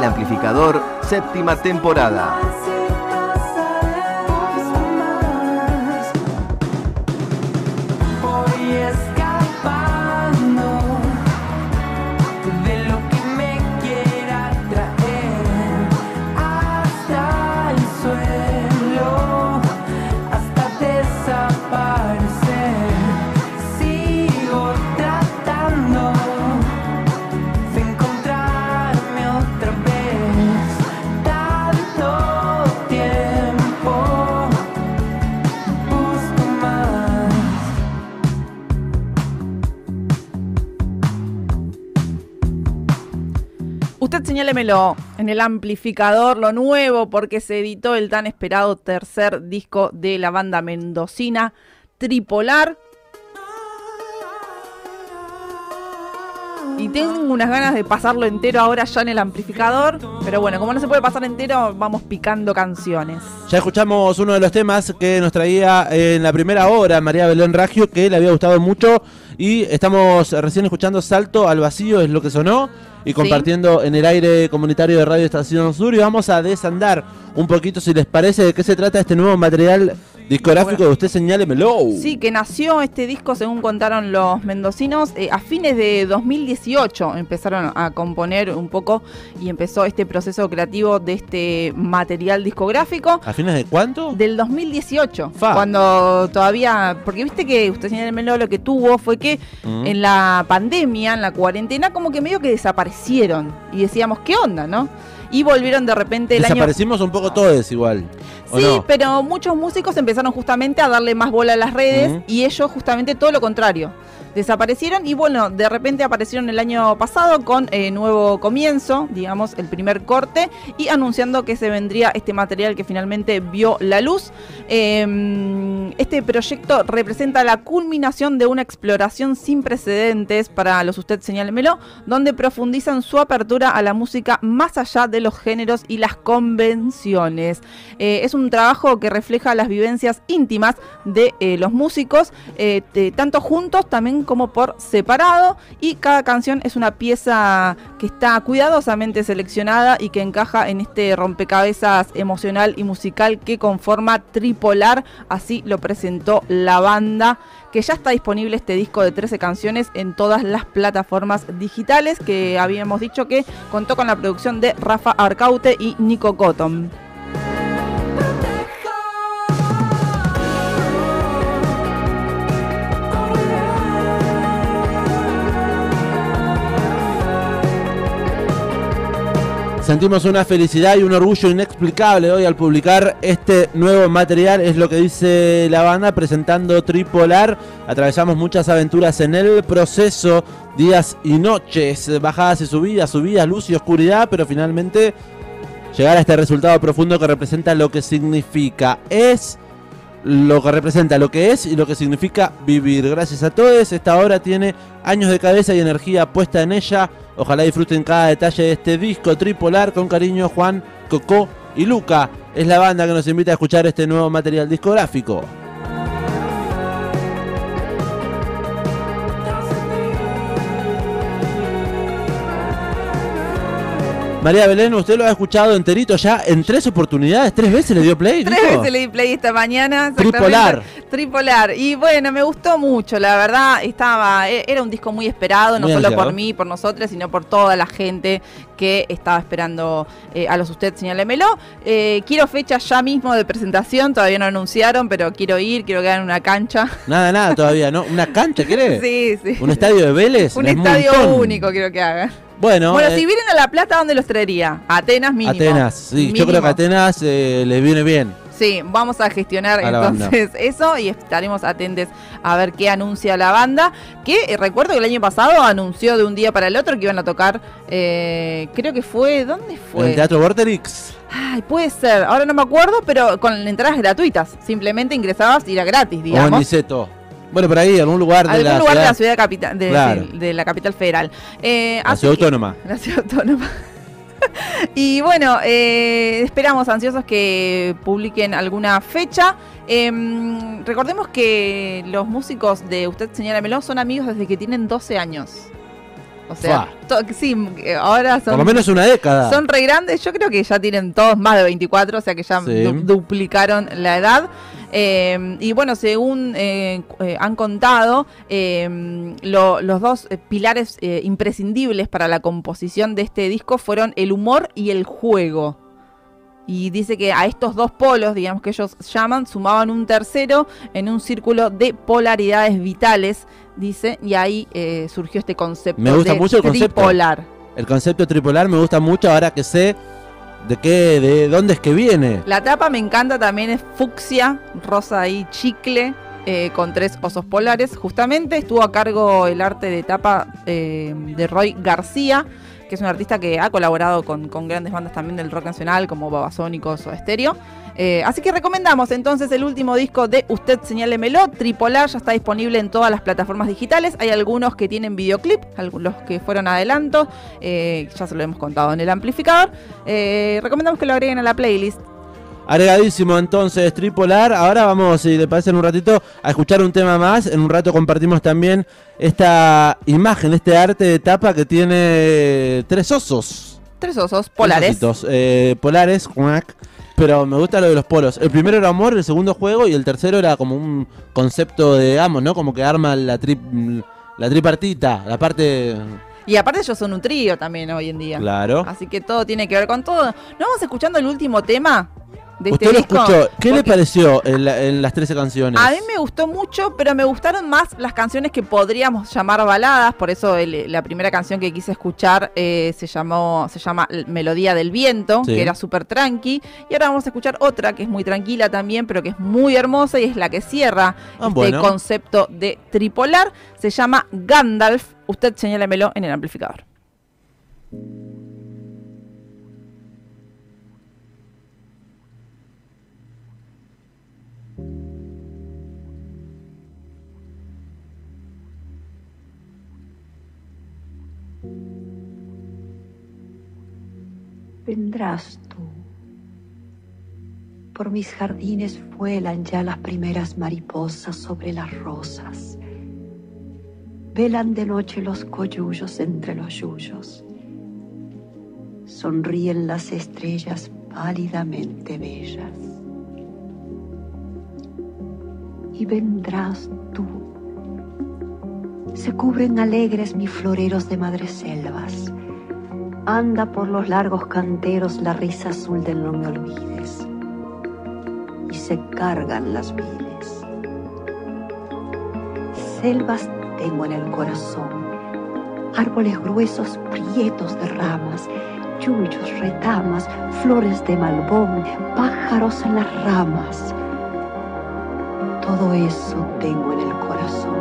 El Amplificador, séptima temporada. Usted señálemelo en el amplificador, lo nuevo, porque se editó el tan esperado tercer disco de la banda mendocina Tripolar. Y tengo unas ganas de pasarlo entero ahora ya en el amplificador. Pero bueno, como no se puede pasar entero, vamos picando canciones. Ya escuchamos uno de los temas que nos traía en la primera hora María Belén Ragio, que le había gustado mucho. Y estamos recién escuchando Salto al Vacío, es lo que sonó y compartiendo en el aire comunitario de Radio Estación Sur. Y vamos a desandar un poquito, si les parece, de qué se trata este nuevo material discográfico de usted, señálemelo. Sí, que nació este disco, según contaron los mendocinos, eh, a fines de 2018 empezaron a componer un poco y empezó este proceso creativo de este material discográfico. ¿A fines de cuánto? Del 2018, cuando todavía, porque viste que usted señálemelo, lo que tuvo fue que mm. en la pandemia, en la cuarentena, como que medio que desaparecieron y decíamos, ¿qué onda, no? y volvieron de repente el Desaparecimos un poco todos igual. Sí, pero muchos músicos empezaron justamente a darle más bola a las redes y ellos justamente todo lo contrario desaparecieron y bueno, de repente aparecieron el año pasado con eh, nuevo comienzo, digamos, el primer corte y anunciando que se vendría este material que finalmente vio la luz. Em, este proyecto representa la culminación de una exploración sin precedentes para los Usted Señálemelo, donde profundizan su apertura a la música más allá de los géneros y las convenciones. Eh, es un trabajo que refleja las vivencias íntimas de eh, los músicos, tanto juntos también como por separado y cada canción es una pieza que está cuidadosamente seleccionada y que encaja en este rompecabezas emocional y musical que conforma Tripolar, así lo presentó la banda que ya está disponible este disco de 13 canciones en todas las plataformas digitales que habíamos dicho que contó con la producción de Rafa Arcaute y Nico Cotton. Sentimos una felicidad y un orgullo inexplicable hoy al publicar este nuevo material, es lo que dice la banda presentando Tripolar. Atravesamos muchas aventuras en el proceso, días y noches, bajadas y subidas, subidas, luz y oscuridad, pero finalmente llegar a este resultado profundo que representa lo que significa. Es lo que representa lo que es y lo que significa vivir. Gracias a todos, esta obra tiene años de cabeza y energía puesta en ella. Ojalá disfruten cada detalle de este disco tripolar con cariño Juan, Coco y Luca. Es la banda que nos invita a escuchar este nuevo material discográfico. María Belén, usted lo ha escuchado enterito ya en tres oportunidades, tres veces le dio play. Tres veces le di play esta mañana. Tripolar. Tripolar. Y bueno, me gustó mucho, la verdad. Estaba, e, era un disco muy esperado, no solo por mí, por nosotros, sino por toda la gente que estaba esperando eh, a los usted, señálemelo. Eh, quiero fecha ya mismo de presentación, todavía no anunciaron, pero quiero ir, quiero quedar en una cancha. Nada, nada todavía, ¿no? ¿Una cancha, querés? Sí, sí. ¿Un estadio de Vélez? Un estadio único quiero que haga. Bueno, bueno si eh, vienen a La Plata, ¿dónde los traería? Atenas mínimo. Atenas, sí. Yo creo que Atenas eh, les viene bien. Sí, vamos a gestionar entonces eso y estaremos atentos a ver qué anuncia la banda. Que eh, recuerdo que el año pasado anunció de un día para el otro que iban a tocar, creo que fue, ¿dónde fue? En el Teatro Vorterix. Ay, puede ser, ahora no me acuerdo, pero con entradas gratuitas. Simplemente ingresabas y era gratis, digamos. O en Niceto. Bueno, por ahí, algún lugar de la lugar ciudad. de la ciudad capital, de, la capital federal. Eh, la ciudad autónoma. La ciudad autónoma. y bueno, eh, esperamos ansiosos que publiquen alguna fecha. Em, recordemos que los músicos de Usted Señora Melón son amigos desde que tienen 12 años. O sea, sí, eh, ahora son... Por lo menos una década. Son re grandes, yo creo que ya tienen todos más de 24, o sea que ya Sí. du- duplicaron la edad. Eh, y bueno, según eh, eh, han contado, lo- los dos eh, pilares imprescindibles para la composición de este disco fueron el humor y el juego. Y dice que a estos dos polos, digamos que ellos llaman, sumaban un tercero en un círculo de polaridades vitales, dice, y ahí eh, surgió este concepto Me gusta de mucho el concepto. tripolar. El concepto tripolar me gusta mucho ahora que sé de qué, de dónde es que viene. La tapa me encanta también, es fucsia, rosa y chicle, eh, con tres osos polares. Justamente estuvo a cargo el arte de tapa eh, de Roy García, que es un artista que ha colaborado con, con grandes bandas también del rock nacional, como Babasónicos o Estéreo. Eh, así que recomendamos entonces el último disco de Usted Señálemelo, Tripolar, ya está disponible en todas las plataformas digitales. Hay algunos que tienen videoclip, algunos que fueron adelanto, eh, ya se lo hemos contado en el amplificador. Eh, recomendamos que lo agreguen a la playlist. Agregadísimo entonces, tripolar. Ahora vamos, si le parece en un ratito, a escuchar un tema más. En un rato compartimos también esta imagen, este arte de tapa que tiene tres osos. Tres osos Tres polares. ositos, eh, polares, cuac. pero me gusta lo de los polos. El primero era amor, el segundo juego y el tercero era como un concepto de amos, ¿no? Como que arma la, tri, la tripartita, la parte... Y aparte ellos son un trío también hoy en día. Claro. Así que todo tiene que ver con todo. ¿No vamos escuchando el último tema de Usted este lo disco? escuchó. ¿Qué le pareció en, la- en las 13 canciones? A mí me gustó mucho, pero me gustaron más las canciones que podríamos llamar baladas. Por eso el- la primera canción que quise escuchar eh, se llamó se llama Melodía del Viento, Sí. que era súper tranqui. Y ahora vamos a escuchar otra que es muy tranquila también, pero que es muy hermosa y es la que cierra Ah, este bueno. concepto de tripolar. Se llama Gandalf. Usted señálemelo en el amplificador. Vendrás tú. Por mis jardines vuelan ya las primeras mariposas sobre las rosas. Velan de noche los coyullos entre los yuyos. Sonríen las estrellas pálidamente bellas. Y vendrás tú. Se cubren alegres mis floreros de madreselvas. Anda por los largos canteros la risa azul del no me olvides. Y se cargan las vides. Selvas tengo en el corazón, árboles gruesos prietos de ramas, yuyos, retamas, flores de malbón, pájaros en las ramas. Todo eso tengo en el corazón.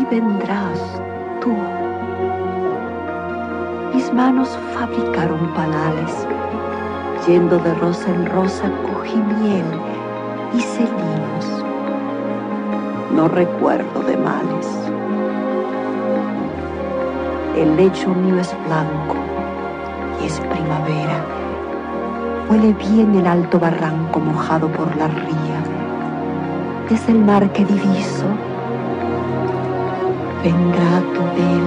Y vendrás tú. Manos fabricaron panales. Yendo de rosa en rosa cogí miel y celinos. No recuerdo de males. El lecho mío es blanco y es primavera. Huele bien el alto barranco mojado por la ría. Desde el mar que diviso, vendrá tu vela.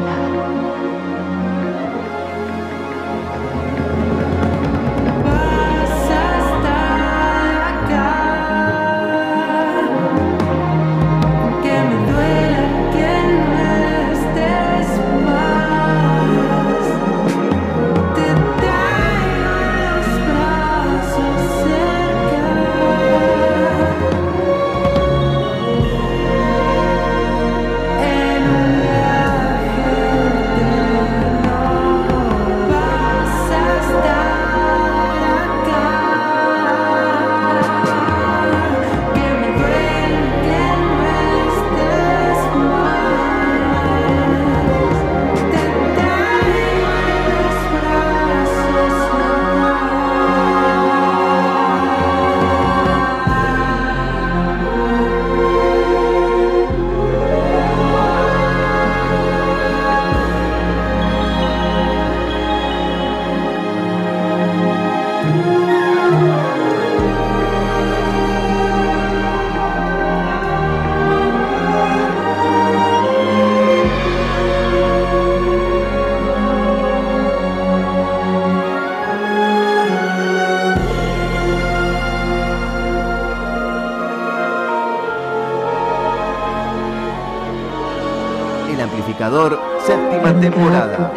Temporada.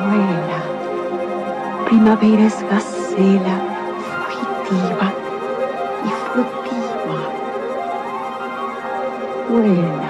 Vuela. Primavera es gacela, fugitiva y furtiva. Vuela.